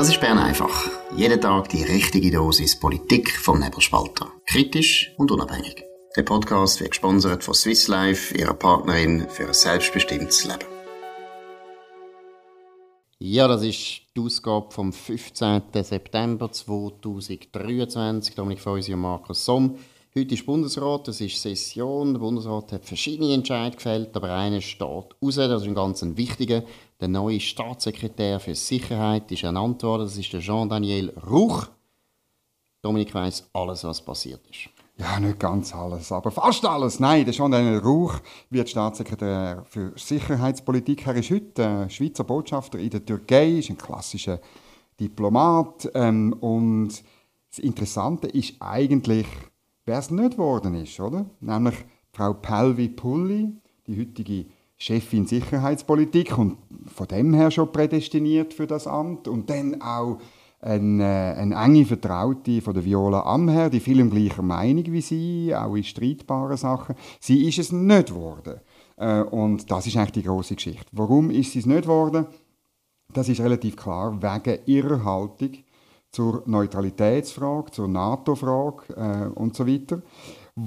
Das ist Bern einfach. Jeden Tag die richtige Dosis Politik vom Nebelspalter. Kritisch und unabhängig. Der Podcast wird gesponsert von Swiss Life, ihrer Partnerin für ein selbstbestimmtes Leben. Ja, das ist die Ausgabe vom 15. September 2023. Dominik Feusi und Markus Somm. Heute ist Bundesrat, es ist Session. Der Bundesrat hat verschiedene Entscheidungen gefällt, aber einer steht raus. Das ist ein ganz wichtiger. Der neue Staatssekretär für Sicherheit ist ernannt worden. Das ist der Jean-Daniel Ruch. Dominik weiss alles, was passiert ist. Ja, nicht ganz alles, aber fast alles. Nein, der Jean-Daniel Ruch wird Staatssekretär für Sicherheitspolitik. Er ist heute äh, Schweizer Botschafter in der Türkei, ist ein klassischer Diplomat. Ähm, und das Interessante ist eigentlich, wer es nicht geworden ist, oder? Nämlich Frau Pelvi Pulli, die heutige Chefin Sicherheitspolitik und von dem her schon prädestiniert für das Amt und dann auch eine, äh, eine enge Vertraute von der Viola Amher, die viel gleicher Meinung wie sie, auch in streitbaren Sachen. Sie ist es nicht geworden. Äh, und das ist eigentlich die große Geschichte. Warum ist sie es nicht geworden? Das ist relativ klar wegen ihrer Haltung zur Neutralitätsfrage, zur NATO-Frage äh, und so weiter,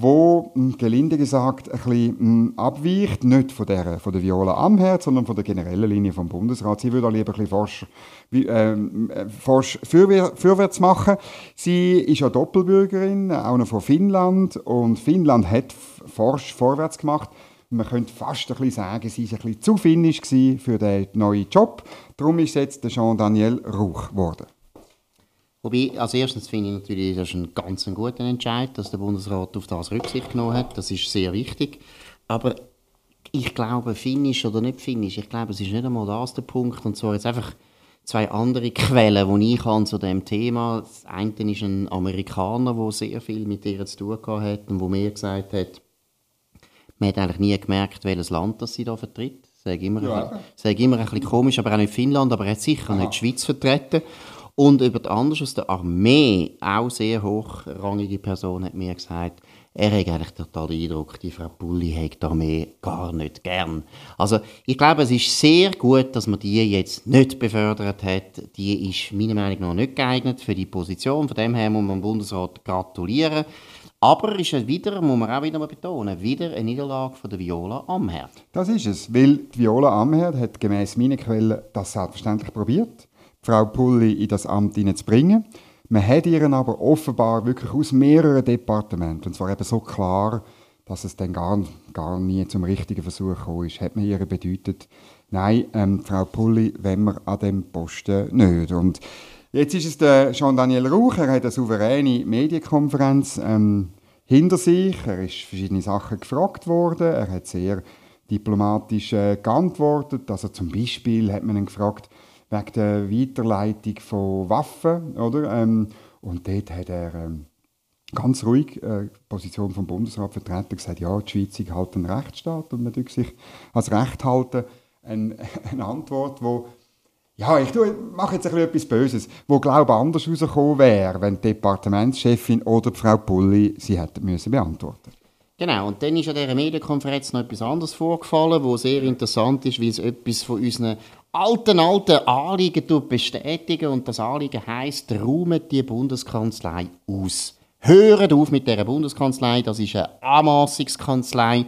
wo, hm, gelinde gesagt, ein bisschen hm, abweicht, nicht von der, von der Viola Amherd, sondern von der generellen Linie vom Bundesrat. Sie würde lieber ein bisschen forsch, ähm, äh, forsch fürwärts machen. Sie ist ja Doppelbürgerin, auch noch von Finnland, und Finnland hat forsch vorwärts gemacht. Man könnte fast ein bisschen sagen, sie war ein bisschen zu finnisch für den neuen Job. Darum ist jetzt der Jean-Daniel Rauch geworden. Wobei, als erstes finde ich natürlich, das ist ein ganz guter Entscheid, dass der Bundesrat auf das Rücksicht genommen hat. Das ist sehr wichtig. Aber ich glaube, Finnisch oder nicht Finnisch, ich glaube, es ist nicht einmal das der Punkt. Und zwar jetzt einfach zwei andere Quellen, die ich habe zu dem Thema. Das eine ist ein Amerikaner, der sehr viel mit ihr zu tun hat und wo mir gesagt hat, man hat eigentlich nie gemerkt, welches Land das sie da vertritt. Das sage immer, ja. ein, sage immer ein bisschen komisch, aber auch nicht Finnland, aber er hat sicher Aha. nicht die Schweiz vertreten. Und über die andere aus der Armee, auch sehr hochrangige Person, hat mir gesagt, er hat eigentlich total den Eindruck, die Frau Pulli hat die Armee gar nicht gern. Also ich glaube, es ist sehr gut, dass man die jetzt nicht befördert hat. Die ist meiner Meinung nach nicht geeignet für die Position. Von dem her muss man dem Bundesrat gratulieren. Aber ist es wieder, muss man auch wieder mal betonen, wieder eine Niederlage von der Viola Amherd. Das ist es, weil die Viola Amherd hat gemäß meinen Quellen das selbstverständlich probiert. Frau Pulli in das Amt zu bringen. Man hat ihren aber offenbar wirklich aus mehreren Departementen, und zwar eben so klar, dass es dann gar, gar nie zum richtigen Versuch gekommen ist, hat man ihr bedeutet, nein, ähm, Frau Pulli, wenn wir an dem Posten nicht. Und jetzt ist es der Jean-Daniel Rauch, er hat eine souveräne Medienkonferenz ähm, hinter sich, er ist verschiedene Sachen gefragt worden, er hat sehr diplomatisch äh, geantwortet, also zum Beispiel hat man ihn gefragt, wegen der Weiterleitung von Waffen. Oder? Ähm, und dort hat er ähm, ganz ruhig äh, die Position vom Bundesrat vertreten gesagt, ja, die Schweiz ist halt ein Rechtsstaat und man tut sich als Recht halten. Ein, eine Antwort, wo ja, ich mache jetzt ein etwas Böses, wo glaube anders herausgekommen wäre, wenn die Departementschefin oder die Frau Pulli sie hätten müssen beantworten. Genau, und dann ist an dieser Medienkonferenz noch etwas anderes vorgefallen, wo sehr interessant ist, weil es etwas von unseren alten, alten Anliegen bestätigen und das Anliegen heisst, räumt die Bundeskanzlei aus. Hört auf mit dieser Bundeskanzlei, das ist eine Anmassungskanzlei.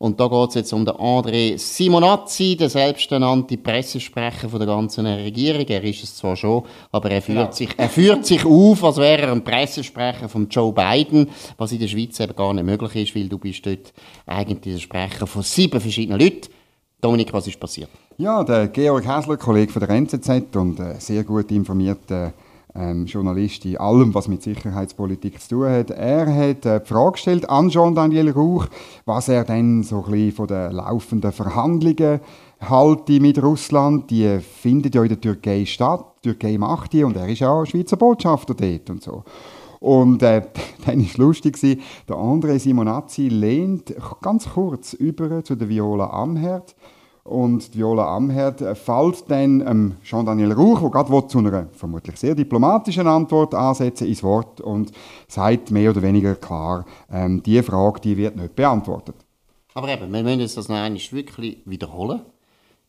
Und da geht es jetzt um den André Simonazzi, der selbsternannte Pressesprecher von der ganzen Regierung. Er ist es zwar schon, aber er führt, genau. sich, er führt sich auf, als wäre er ein Pressesprecher von Joe Biden, was in der Schweiz eben gar nicht möglich ist, weil du bist dort eigentlich der Sprecher von sieben verschiedenen Leuten. Dominik, was ist passiert? Ja, der Georg Häsler, Kollege von der NZZ und äh, sehr gut informierter ähm, Journalist in allem, was mit Sicherheitspolitik zu tun hat. Er hat äh, die Frage gestellt an Jean-Daniel Rauch, was er denn so ein bisschen von den laufenden Verhandlungen halte mit Russland. Die finden ja in der Türkei statt. Die Türkei macht die und er ist ja Schweizer Botschafter dort und so. Und äh, dann war es lustig, der André Simonazzi lehnt ganz kurz über zu der Viola Amherd. Und Viola Amherd fällt dann ähm, Jean-Daniel Rauch, der gerade zu einer vermutlich sehr diplomatischen Antwort ansetzen ins Wort und sagt mehr oder weniger klar, ähm, die Frage die wird nicht beantwortet. Aber eben, wir müssen das noch einmal wirklich wiederholen.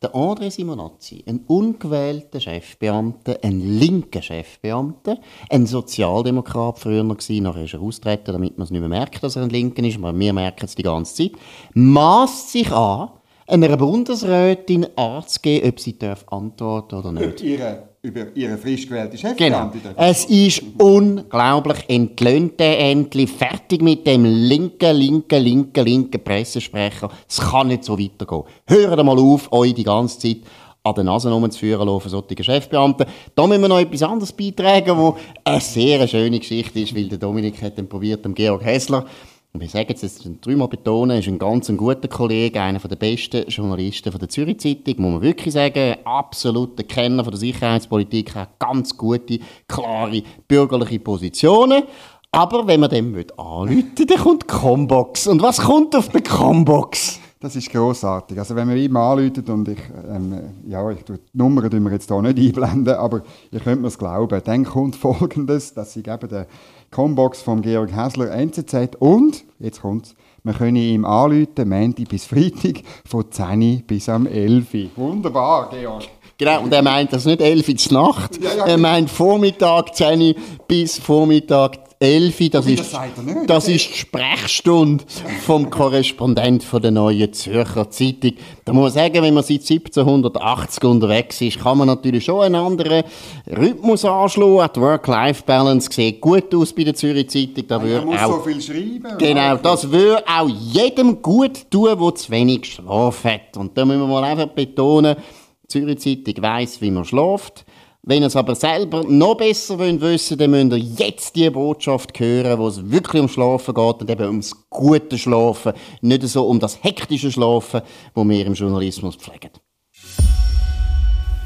der André Simonazzi, ein ungewählter Chefbeamter, ein linker Chefbeamter, ein Sozialdemokrat früher noch gewesen, nachher ist er austreten, damit man es nicht mehr merkt, dass er ein Linker ist, aber wir merken es die ganze Zeit, maßt sich an, einer Bundesrätin anzugeben, ob sie darf antworten oder nicht. Ihre, über Ihre frisch gewählte Genau. Chefbeamtin. Es ist unglaublich entlöhnt endlich fertig mit dem linken, linken, linken, linken Pressesprecher. Es kann nicht so weitergehen. Hört mal auf, euch die ganze Zeit an den Nase rumzuführen lassen, solche Chefbeamten. Da müssen wir noch etwas anderes beitragen, wo eine sehr schöne Geschichte ist, weil der Dominik hat dann probiert, dem Georg Hessler, und sagen es jetzt dreimal betonen, ist ein ganz ein guter Kollege, einer der besten Journalisten der Zürich Zeitung, muss man wirklich sagen, absoluter Kenner von der Sicherheitspolitik, hat ganz gute, klare, bürgerliche Positionen. Aber wenn man dem anrufen will, dann kommt die Combox. Und was kommt auf der Combox? Das ist grossartig. Also wenn man ihm anruft und ich, ähm, ja, ich tue die Nummer tun wir jetzt hier nicht einblenden, aber ihr könnt mir es glauben, dann kommt Folgendes, dass sie geben der Combox von Georg Häsler NZZ und, jetzt kommt's, wir können ihm anrufen, Montag bis Freitag, von 10 bis am 11 Uhr. Wunderbar, Georg. Genau, und er meint das nicht 11 Uhr Nacht, Ja, ja, er meint Vormittag 10 bis Vormittag 11 Uhr, das ist, das nicht. das ist die Sprechstunde vom Korrespondent von der Neuen Zürcher Zeitung. Da muss man sagen, wenn man seit 1780 unterwegs ist, kann man natürlich schon einen anderen Rhythmus anschlagen. Die Work-Life-Balance sieht gut aus bei der Zürich Zeitung. Da Er würde muss auch so viel schreiben. Genau, das würde auch jedem gut tun, der zu wenig Schlaf hat. Und da müssen wir mal einfach betonen, die Zürich Zeitung weiss, wie man schläft. Wenn ihr es aber selber noch besser wollt wissen dann müsst ihr jetzt die Botschaft hören, wo es wirklich ums Schlafen geht und eben ums gute Schlafen, nicht so um das hektische Schlafen, wo wir im Journalismus pflegen.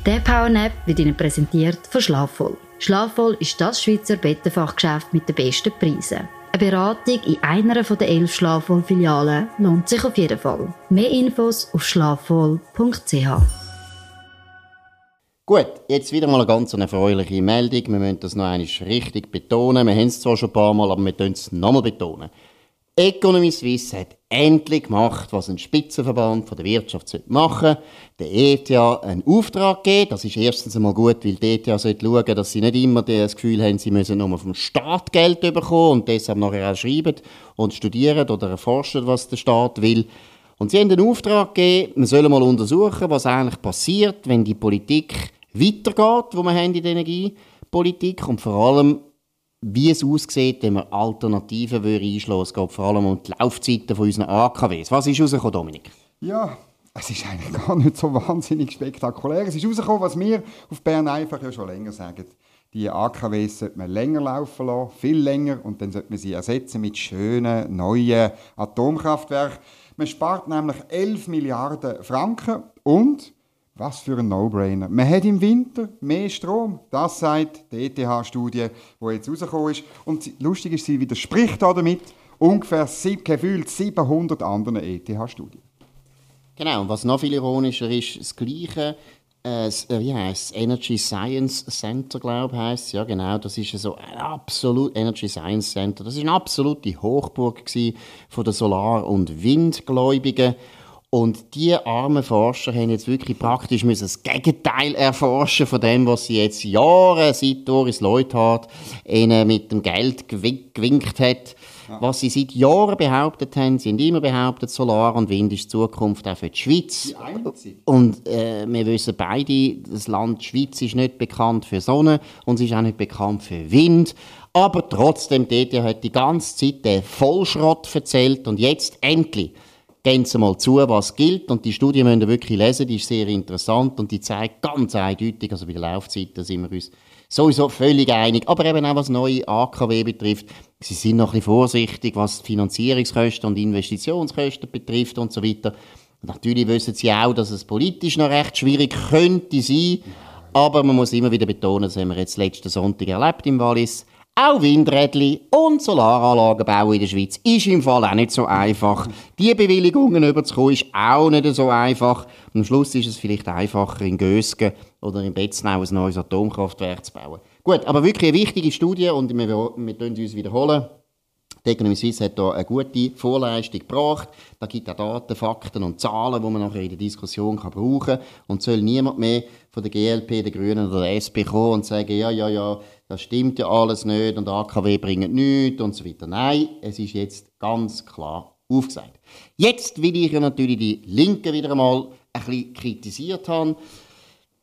Der Powernap wird Ihnen präsentiert von Schlafvoll. Schlafvoll ist das Schweizer Bettenfachgeschäft mit den besten Preisen. Eine Beratung in einer der elf Schlafvoll-Filialen lohnt sich auf jeden Fall. Mehr Infos auf schlafvoll.ch. Gut, jetzt wieder mal eine ganz erfreuliche Meldung. Wir müssen das noch einmal richtig betonen. Wir haben es zwar schon ein paar Mal, aber wir können es nochmal betonen. Economy Suisse hat endlich gemacht, was ein Spitzenverband von der Wirtschaft machen sollte. Der ETH einen Auftrag geben. Das ist erstens einmal gut, weil die ETH sollte dass sie nicht immer das Gefühl haben, sie müssen nur vom Staat Geld bekommen und deshalb nachher auch schreiben und studieren oder erforschen, was der Staat will. Und sie haben den Auftrag gegeben, man soll mal untersuchen, was eigentlich passiert, wenn die Politik weitergeht, wo wir in der Energiepolitik und vor allem, wie es aussieht, wenn wir Alternativen einschlagen. Es geht vor allem um die Laufzeiten von unseren AKWs. Was ist rausgekommen, Dominik? Ja, es ist eigentlich gar nicht so wahnsinnig spektakulär. Es ist rausgekommen, was wir auf Bern einfach ja schon länger sagen. Die AKWs sollte man länger laufen lassen, viel länger, und dann sollte man sie ersetzen mit schönen, neuen Atomkraftwerken. Man spart nämlich 11 Milliarden Franken und, was für ein No-Brainer, man hat im Winter mehr Strom. Das sagt die ETH-Studie, die jetzt rausgekommen ist. Und lustig ist, sie widerspricht damit ungefähr gefühlt 700 anderen ETH-Studien. Genau, und was noch viel ironischer ist, das Gleiche, äh, das, äh, wie heisst es, Energy Science Center, glaube ich, heisst. Ja, genau, das ist so ein absolut, Energy Science Center, das ist eine absolute Hochburg von den Solar- und Windgläubigen. Und die armen Forscher haben jetzt wirklich praktisch müssen das Gegenteil erforschen von dem, was sie jetzt Jahre seit Doris Leuthard ihnen mit dem Geld gewin- gewinkt hat. Was sie seit Jahren behauptet haben, sie haben immer behauptet, Solar und Wind ist die Zukunft auch für die Schweiz. einzige. Und äh, wir wissen beide, das Land Schweiz ist nicht bekannt für Sonne und es ist auch nicht bekannt für Wind. Aber trotzdem, die ETH hat die ganze Zeit den Vollschrott erzählt und jetzt endlich gehen Sie mal zu, was gilt. Und die Studie müsst ihr wirklich lesen, die ist sehr interessant und die zeigt ganz eindeutig, also bei der Laufzeit, da sind wir uns sowieso völlig einig. Aber eben auch was neue AKW betrifft, sie sind noch ein bisschen vorsichtig, was Finanzierungskosten und Investitionskosten betrifft und so weiter. Natürlich wissen sie auch, dass es politisch noch recht schwierig könnte sein. Aber man muss immer wieder betonen, das haben wir jetzt letzten Sonntag erlebt im Wallis. Auch Windrädli und Solaranlagen bauen in der Schweiz ist im Fall auch nicht so einfach. Die Bewilligungen überzukommen ist auch nicht so einfach. Am Schluss ist es vielleicht einfacher, in Gösgen oder in Betznau ein neues Atomkraftwerk zu bauen. Gut, aber wirklich eine wichtige Studie und wir, wir uns wiederholen. Die Economy Suisse hat hier eine gute Vorleistung gebracht. Da gibt es Daten, Fakten und Zahlen, die man nachher in der Diskussion kann brauchen kann. Und soll niemand mehr von der GLP, der Grünen oder der SP kommen und sagen, ja, ja, ja, das stimmt ja alles nicht und AKW bringt nichts und so weiter. Nein, es ist jetzt ganz klar aufgesagt. Jetzt will ich ja natürlich die Linken wieder einmal ein bisschen kritisiert haben.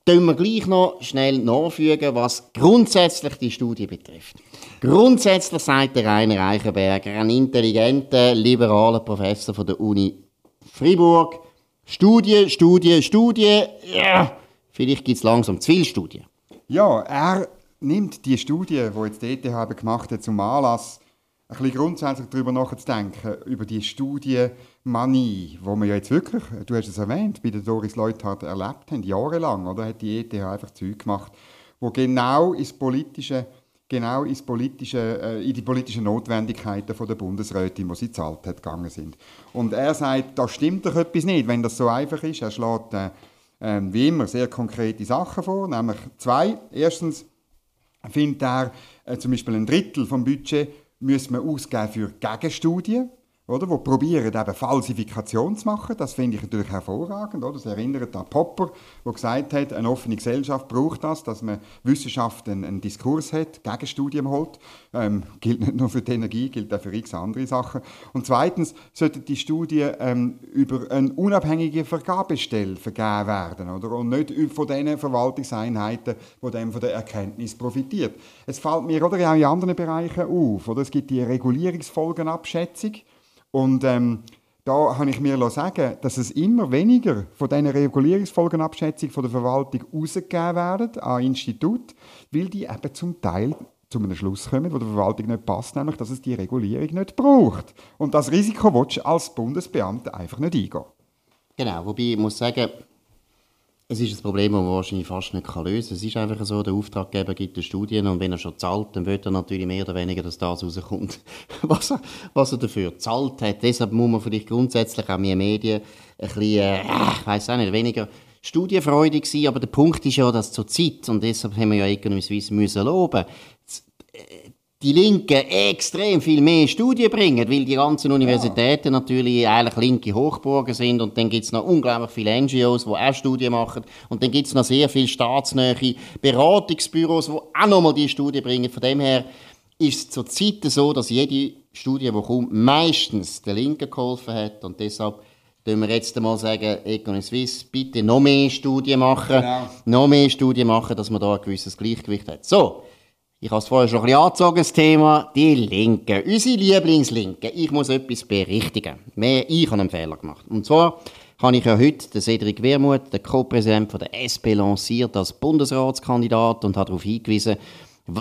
Können wir gleich noch schnell nachfügen, was grundsätzlich die Studie betrifft. Grundsätzlich sagt der Rainer Eichenberger, ein intelligenter, liberaler Professor von der Uni Fribourg, Studie, Studie, Studie, ja, vielleicht gibt es langsam zu viele Studien. Ja, er nimmt die Studie, die jetzt die ETH gemacht hat, zum Anlass, ein bisschen grundsätzlich darüber nachzudenken, über die Studienmanie, wo wir ja jetzt wirklich, du hast es erwähnt, bei der Doris Leuthard erlebt haben, jahrelang, oder, hat die ETH einfach Zeug gemacht, wo genau ins politische genau ins politische, äh, in die politischen Notwendigkeiten von der Bundesrätin, die sie zahlt hat, gegangen sind. Und er sagt, da stimmt doch etwas nicht, wenn das so einfach ist. Er schlägt äh, äh, wie immer sehr konkrete Sachen vor, nämlich zwei. Erstens findet er äh, zum Beispiel ein Drittel vom Budget müssen wir ausgeben für Gegenstudien, oder, die probieren, eben Falsifikation zu machen. Das finde ich natürlich hervorragend. Oder? Das erinnert an Popper, der gesagt hat, eine offene Gesellschaft braucht das, dass man Wissenschaft einen, einen Diskurs hat, Gegenstudien holt. Ähm, gilt nicht nur für die Energie, gilt auch für x andere Sachen. Und zweitens sollte die Studie ähm, über eine unabhängige Vergabestelle vergeben werden oder? und nicht von den Verwaltungseinheiten, die dann von der Erkenntnis profitiert. Es fällt mir oder auch in anderen Bereichen auf. Oder? Es gibt die Regulierungsfolgenabschätzung. Und ähm, da habe ich mir sagen dass es immer weniger von diesen Regulierungsfolgenabschätzung von der Verwaltung rausgegeben werden an Institut, weil die eben zum Teil zu einem Schluss kommen, wo der Verwaltung nicht passt, nämlich, dass es die Regulierung nicht braucht. Und das Risiko willst du als Bundesbeamter einfach nicht eingehen. Genau, wobei ich muss sagen, es ist ein Problem, das man wahrscheinlich fast nicht lösen kann. Es ist einfach so, der Auftraggeber gibt die Studien und wenn er schon zahlt, dann wird er natürlich mehr oder weniger, dass das rauskommt, was er, was er dafür zahlt hat. Deshalb muss man vielleicht grundsätzlich auch mehr Medien ein bisschen, äh, ich weiss auch nicht, weniger studienfreudig sein, aber der Punkt ist ja, dass zur Zeit, und deshalb haben wir ja Economy Suisse müssen loben, die Linken extrem viel mehr Studien bringen, weil die ganzen Universitäten ja. natürlich eigentlich linke Hochburgen sind und dann gibt es noch unglaublich viele NGOs, die auch Studien machen und dann gibt es noch sehr viele staatsnähe Beratungsbüros, die auch nochmal die Studien bringen. Von dem her ist es zur Zeit so, dass jede Studie, die kommt, meistens der Linken geholfen hat und deshalb tun wir jetzt einmal sagen, Econ Suisse, bitte noch mehr Studien machen, genau. noch mehr Studien machen, dass man da ein gewisses Gleichgewicht hat. So, ich habe es vorher schon ein bisschen angezogen, das Thema, die Linken, unsere Lieblingslinken. Ich muss etwas berichtigen. Mehr, ich habe einen Fehler gemacht. Und zwar habe ich ja heute den Cedric Wermuth, den Co-Präsident der SP, lanciert als Bundesratskandidat und habe darauf hingewiesen,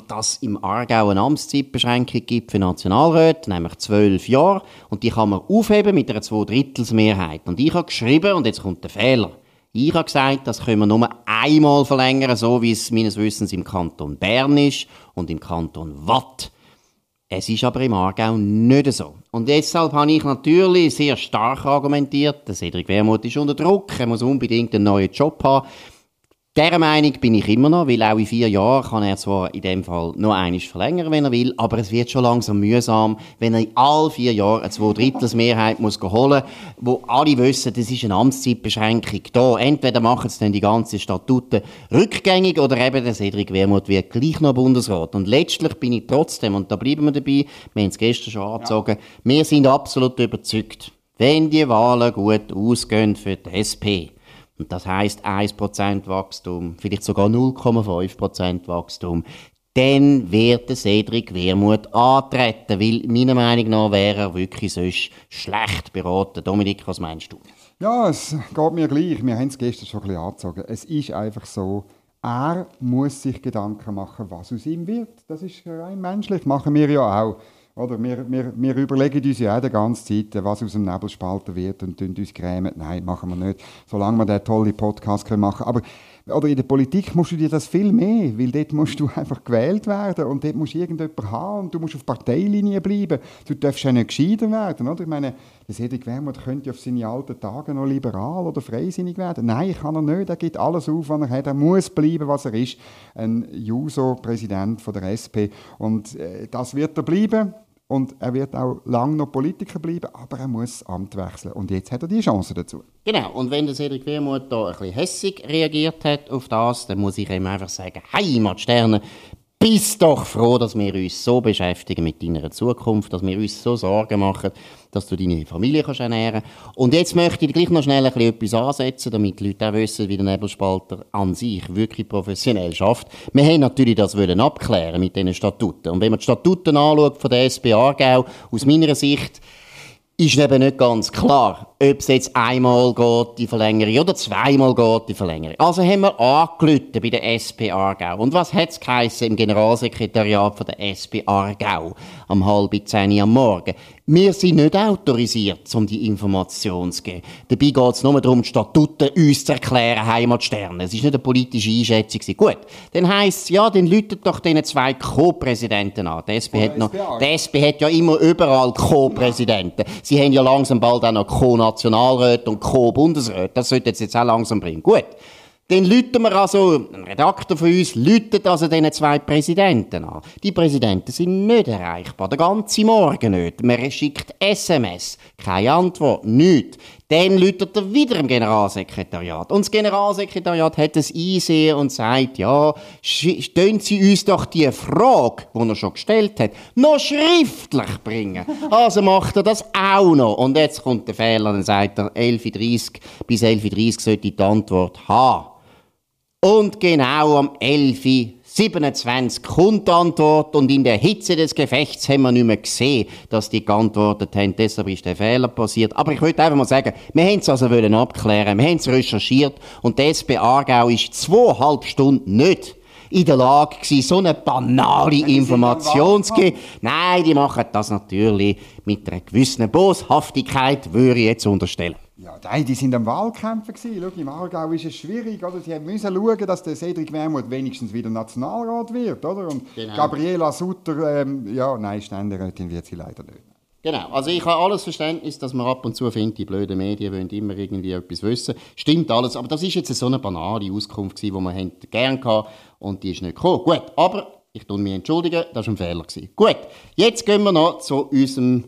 dass es im Aargau eine Amtszeitbeschränkung gibt für Nationalräte, nämlich zwölf Jahre. Und die kann man aufheben mit einer Zweidrittelsmehrheit. Und ich habe geschrieben, und jetzt kommt der Fehler. Ich habe gesagt, das können wir nur einmal verlängern, so wie es meines Wissens im Kanton Bern ist und im Kanton Watt. Es ist aber im Aargau nicht so. Und deshalb habe ich natürlich sehr stark argumentiert, der Cedric Wermuth ist unter Druck, er muss unbedingt einen neuen Job haben. Dieser Meinung bin ich immer noch, weil auch in vier Jahren kann er zwar in dem Fall nur einiges verlängern, wenn er will, aber es wird schon langsam mühsam, wenn er in all vier Jahren eine Zweidrittelsmehrheit muss holen muss, wo alle wissen, das ist eine Amtszeitbeschränkung. Da, entweder machen sie dann die ganzen Statuten rückgängig oder eben der Cedric Wermuth wird gleich noch Bundesrat. Und letztlich bin ich trotzdem, und da bleiben wir dabei, wir haben es gestern schon angezogen, ja. wir sind absolut überzeugt, wenn die Wahlen gut ausgehen für die SP, und das heißt 1% Wachstum, vielleicht sogar 0,5% Wachstum, dann wird der Cedric Wermut antreten, weil meiner Meinung nach wäre er wirklich sonst schlecht beraten. Dominik, was meinst du? Ja, es geht mir gleich. Wir haben es gestern schon ein bisschen angezogen. Es ist einfach so, er muss sich Gedanken machen, was aus ihm wird. Das ist rein menschlich, machen wir ja auch. Oder wir, wir, wir überlegen uns ja auch die ganze Zeit, was aus dem Nebelspalter wird und uns grämen. Nein, machen wir nicht. Solange wir diesen tollen Podcast machen können. Aber oder in der Politik musst du dir das viel mehr, weil dort musst du einfach gewählt werden und dort musst du irgendjemanden haben und du musst auf Parteilinie bleiben. Du darfst ja nicht gescheiter werden, oder? Ich meine, der Cedric Wermuth könnte auf seine alten Tage noch liberal oder freisinnig werden. Nein, kann er nicht. Er gibt alles auf, was er hat. Er muss bleiben, was er ist. Ein Juso-Präsident der SP. Und äh, das wird er bleiben. Und er wird auch lange noch Politiker bleiben, aber er muss das Amt wechseln. Und jetzt hat er die Chance dazu. Genau, und wenn der Cedric Wermuth da ein bisschen hässig reagiert hat auf das, dann muss ich ihm einfach sagen, Heimatsterne, bist doch froh, dass wir uns so beschäftigen mit deiner Zukunft, dass wir uns so Sorgen machen, dass du deine Familie kannst ernähren kannst. Und jetzt möchte ich gleich noch schnell ein bisschen etwas ansetzen, damit die Leute auch wissen, wie der Nebelspalter an sich wirklich professionell schafft. Wir haben natürlich das wollen abklären mit diesen Statuten. Und wenn man die Statuten anschaut von der SP Aargau, aus meiner Sicht, ist eben nicht ganz klar, ob es jetzt einmal geht, die Verlängerung, oder zweimal geht, die Verlängerung. Also haben wir angelüht bei der SP Aargau. Und was hat es im Generalsekretariat von der SP Aargau am halb zehn am Morgen? Wir sind nicht autorisiert, um die Information zu geben. Dabei geht es nur darum, die Statuten uns zu erklären, Heimatsterne. Es ist nicht eine politische Einschätzung. Gut, dann heisst es, ja, dann läutet doch diese zwei Co-Präsidenten an. Die SP, hat noch, die SP hat ja immer überall Co-Präsidenten. Sie haben ja langsam bald auch noch Co-Nationalräte und Co-Bundesräte. Das sollte jetzt, jetzt auch langsam bringen. Gut. Dann lüten wir also, ein Redakteur von uns lütet also diesen zwei Präsidenten an. Die Präsidenten sind nicht erreichbar, den ganzen Morgen nicht. Man schickt SMS, keine Antwort, nichts. Dann lütet er wieder im Generalsekretariat. Und das Generalsekretariat hat es einsehen und sagt, ja, stellen Sie uns doch die Frage, die er schon gestellt hat, noch schriftlich bringen. Also macht er das auch noch. Und jetzt kommt der Fehler, dann sagt er, 11.30 bis 11.30 sollte die Antwort haben. Und genau am 11.27 kommt die Antwort und in der Hitze des Gefechts haben wir nicht mehr gesehen, dass die geantwortet haben. Deshalb ist der Fehler passiert. Aber ich wollte einfach mal sagen, wir haben es also wollen abklären, wir haben es recherchiert und die SP Aargau ist zweieinhalb Stunden nicht in der Lage gewesen, so eine banale Information zu geben. Nein, die machen das natürlich mit einer gewissen Boshaftigkeit, würde ich jetzt unterstellen. Ja, nein, die sind am Wahlkämpfen gewesen. Schau, im Aargau ist es schwierig, oder? Sie müssen schauen, dass der Cedric Wermuth wenigstens wieder Nationalrat wird, oder? Und genau. Gabriela Sutter, ähm, ja, nein, Ständerätin wird sie leider nicht. Genau, also ich habe alles Verständnis, dass man ab und zu findet, die blöden Medien wollen immer irgendwie etwas wissen. Stimmt alles, aber das ist jetzt so eine banale Auskunft gewesen, die man gerne hatte und die ist nicht gekommen. Gut, aber ich tue mich entschuldigen, das war ein Fehler. Gewesen. Gut, jetzt gehen wir noch zu unserem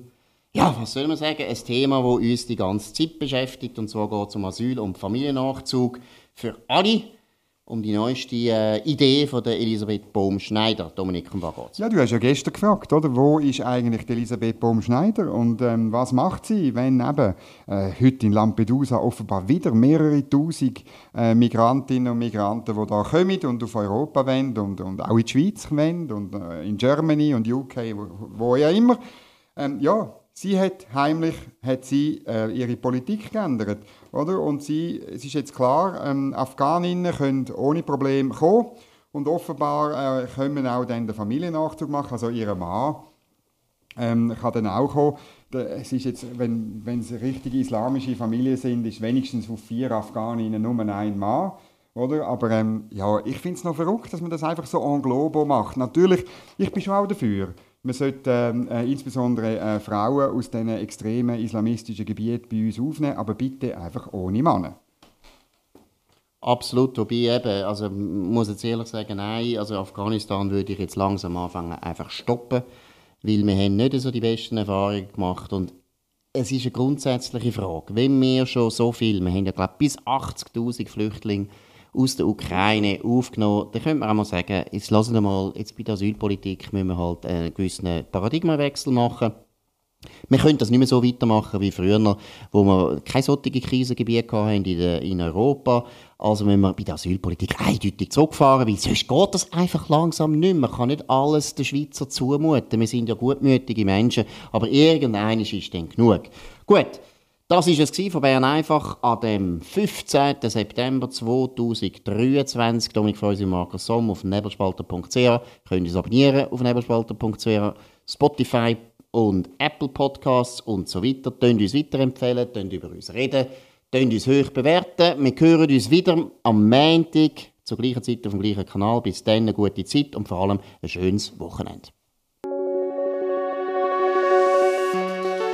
ja, was soll man sagen, ein Thema, das uns die ganze Zeit beschäftigt. Und zwar geht es um Asyl und Familiennachzug für alle. Um die neueste äh, Idee von der Elisabeth Bohm-Schneider. Dominik, um was geht's? Ja, du hast ja gestern gefragt, oder? Wo ist eigentlich die Elisabeth Bohm-Schneider und ähm, was macht sie, wenn eben äh, heute in Lampedusa offenbar wieder mehrere Tausend äh, Migrantinnen und Migranten, die da kommen und auf Europa wollen und, und auch in die Schweiz wollen und äh, in Germany und UK, wo, wo ja immer. Ähm, ja, Sie hat heimlich hat sie, äh, ihre Politik geändert. Oder? Und sie, es ist jetzt klar, ähm, Afghaninnen können ohne Probleme kommen. Und offenbar äh, können auch dann den Familiennachzug machen, also ihr Mann ähm, kann dann auch kommen. Es ist jetzt, wenn, wenn es richtige islamische Familien sind, ist wenigstens auf vier Afghaninnen nur ein Mann. Oder? Aber ähm, ja, ich finde es noch verrückt, dass man das einfach so en globo macht. Natürlich, ich bin schon auch dafür. Man sollte ähm, äh, insbesondere äh, Frauen aus diesen extremen islamistischen Gebieten bei uns aufnehmen, aber bitte einfach ohne Männer. Absolut, wobei eben, also muss jetzt ehrlich sagen, nein, also Afghanistan würde ich jetzt langsam anfangen einfach stoppen, weil wir haben nicht so die besten Erfahrungen gemacht und es ist eine grundsätzliche Frage, wenn wir schon so viel, wir haben ja glaube bis 80'000 Flüchtlinge aus der Ukraine aufgenommen. Dann könnte man auch mal sagen, jetzt lassen wir mal, jetzt bei der Asylpolitik müssen wir halt einen gewissen Paradigmenwechsel machen. Wir können das nicht mehr so weitermachen wie früher, wo wir keine solche Krisengebiete hatten in, in Europa. Also müssen wir bei der Asylpolitik eindeutig zurückfahren, weil sonst geht das einfach langsam nicht mehr. Man kann nicht alles den Schweizer zumuten. Wir sind ja gutmütige Menschen, aber irgendeiner ist dann genug. Gut, das war es von Bern einfach an dem 15. September 2023. Dominik Freusi und Markus Somm auf nebelspalter.ch. Könnt ihr abonnieren auf nebelspalter.ch. Spotify und Apple Podcasts und so weiter. Könnt uns weiterempfehlen, könnt über uns reden, könnt uns hoch bewerten. Wir hören uns wieder am Montag zur gleichen Zeit auf dem gleichen Kanal. Bis dann eine gute Zeit und vor allem ein schönes Wochenende.